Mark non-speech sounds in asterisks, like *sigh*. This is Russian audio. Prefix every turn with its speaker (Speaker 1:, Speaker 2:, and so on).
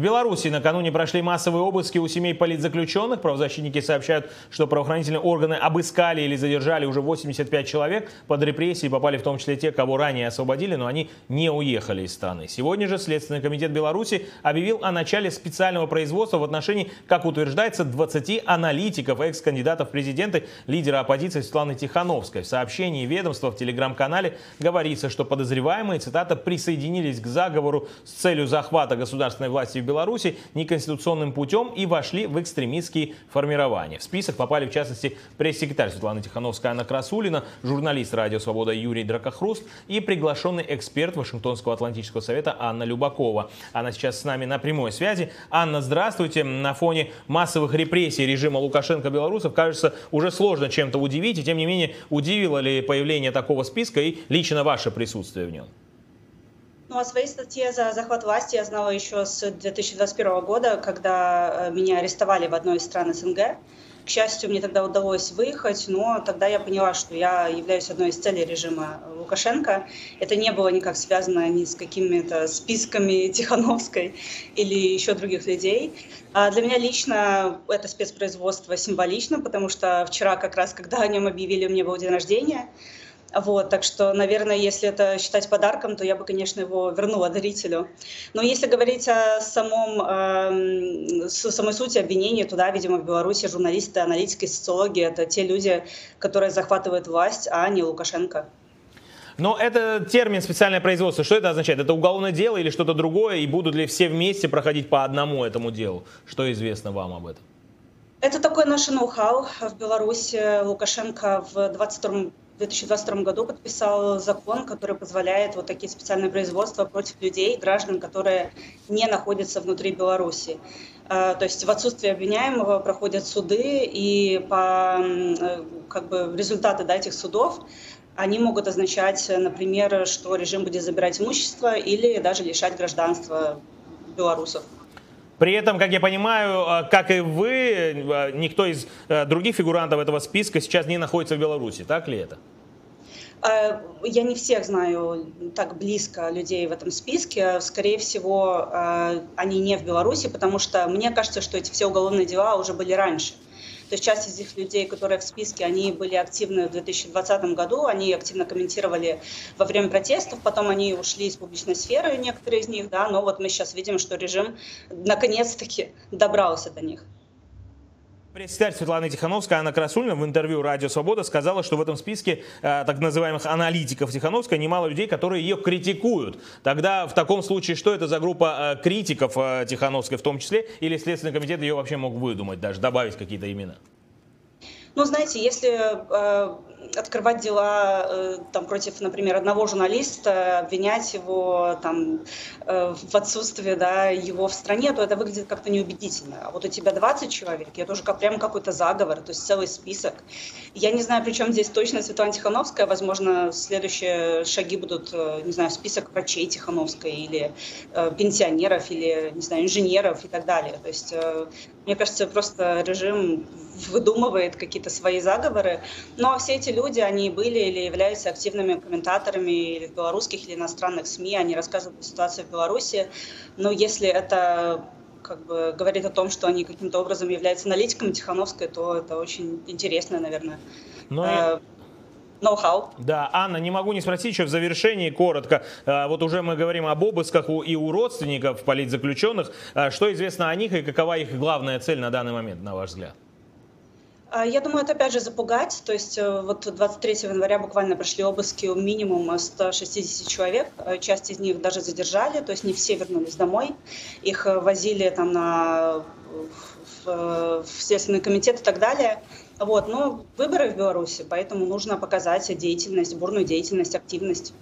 Speaker 1: В Беларуси накануне прошли массовые обыски у семей политзаключенных. Правозащитники сообщают, что правоохранительные органы обыскали или задержали уже 85 человек. Под репрессии попали в том числе те, кого ранее освободили, но они не уехали из страны. Сегодня же Следственный комитет Беларуси объявил о начале специального производства в отношении, как утверждается, 20 аналитиков, экс-кандидатов в президенты, лидера оппозиции Светланы Тихановской. В сообщении ведомства в телеграм-канале говорится, что подозреваемые, цитата, присоединились к заговору с целью захвата государственной власти в Беларуси неконституционным путем и вошли в экстремистские формирования. В список попали, в частности, пресс-секретарь Светлана Тихановская Анна Красулина, журналист «Радио Свобода» Юрий Дракохруст и приглашенный эксперт Вашингтонского Атлантического совета Анна Любакова. Она сейчас с нами на прямой связи. Анна, здравствуйте. На фоне массовых репрессий режима Лукашенко белорусов, кажется, уже сложно чем-то удивить. И тем не менее, удивило ли появление такого списка и лично ваше присутствие в нем?
Speaker 2: Ну, о своей статье за захват власти я знала еще с 2021 года, когда э, меня арестовали в одной из стран СНГ. К счастью, мне тогда удалось выехать, но тогда я поняла, что я являюсь одной из целей режима Лукашенко. Это не было никак связано ни с какими-то списками *laughs* Тихановской или еще других людей. А для меня лично это спецпроизводство символично, потому что вчера как раз, когда о нем объявили, у меня был день рождения. Вот, так что, наверное, если это считать подарком, то я бы, конечно, его вернула дарителю. Но если говорить о самом, э, самой сути обвинения, туда, видимо, в Беларуси журналисты, аналитики, социологи — это те люди, которые захватывают власть, а не Лукашенко.
Speaker 1: Но это термин специальное производство. Что это означает? Это уголовное дело или что-то другое? И будут ли все вместе проходить по одному этому делу? Что известно вам об этом?
Speaker 2: Это такое наше ноу-хау в Беларуси. Лукашенко в 22 2022 году подписал закон, который позволяет вот такие специальные производства против людей, граждан, которые не находятся внутри Беларуси. Э, то есть в отсутствие обвиняемого проходят суды, и по э, как бы, результаты да, этих судов они могут означать, например, что режим будет забирать имущество или даже лишать гражданства белорусов.
Speaker 1: При этом, как я понимаю, э, как и вы, никто из других фигурантов этого списка сейчас не находится в Беларуси. Так ли это?
Speaker 2: Э, я не всех знаю так близко людей в этом списке. Скорее всего, э, они не в Беларуси, потому что мне кажется, что эти все уголовные дела уже были раньше. То есть часть из этих людей, которые в списке, они были активны в 2020 году, они активно комментировали во время протестов, потом они ушли из публичной сферы, некоторые из них, да, но вот мы сейчас видим, что режим наконец-таки добрался до них.
Speaker 1: Пресс-секретарь Светлана Тихановская, Анна Красульна в интервью «Радио Свобода» сказала, что в этом списке э, так называемых аналитиков Тихановской немало людей, которые ее критикуют. Тогда в таком случае что это за группа э, критиков э, Тихановской в том числе? Или Следственный комитет ее вообще мог выдумать, даже добавить какие-то имена?
Speaker 2: Ну, знаете, если э, открывать дела э, там, против, например, одного журналиста, обвинять его там, э, в отсутствии да, его в стране, то это выглядит как-то неубедительно. А вот у тебя 20 человек, это уже как, прям какой-то заговор, то есть целый список. Я не знаю, при чем здесь точно Светлана Тихановская, возможно, следующие шаги будут, э, не знаю, список врачей Тихановской или э, пенсионеров, или, не знаю, инженеров и так далее. То есть, э, мне кажется, просто режим выдумывает какие-то свои заговоры, но все эти люди, они были или являются активными комментаторами или в белорусских, или иностранных СМИ, они рассказывают о ситуации в Беларуси, но если это как бы говорит о том, что они каким-то образом являются аналитиками Тихановской, то это очень интересно, наверное. Но э, ноу-хау.
Speaker 1: Да, Анна, не могу не спросить еще в завершении коротко. Э, вот уже мы говорим об обысках и у родственников политзаключенных. Э, что известно о них и какова их главная цель на данный момент, на ваш взгляд?
Speaker 2: А, я думаю, это опять же запугать. То есть э, вот 23 января буквально прошли обыски у минимум 160 человек. Э, часть из них даже задержали, то есть не все вернулись домой. Их э, возили там на в, в Следственный комитет и так далее. Вот, но выборы в Беларуси, поэтому нужно показать деятельность, бурную деятельность, активность.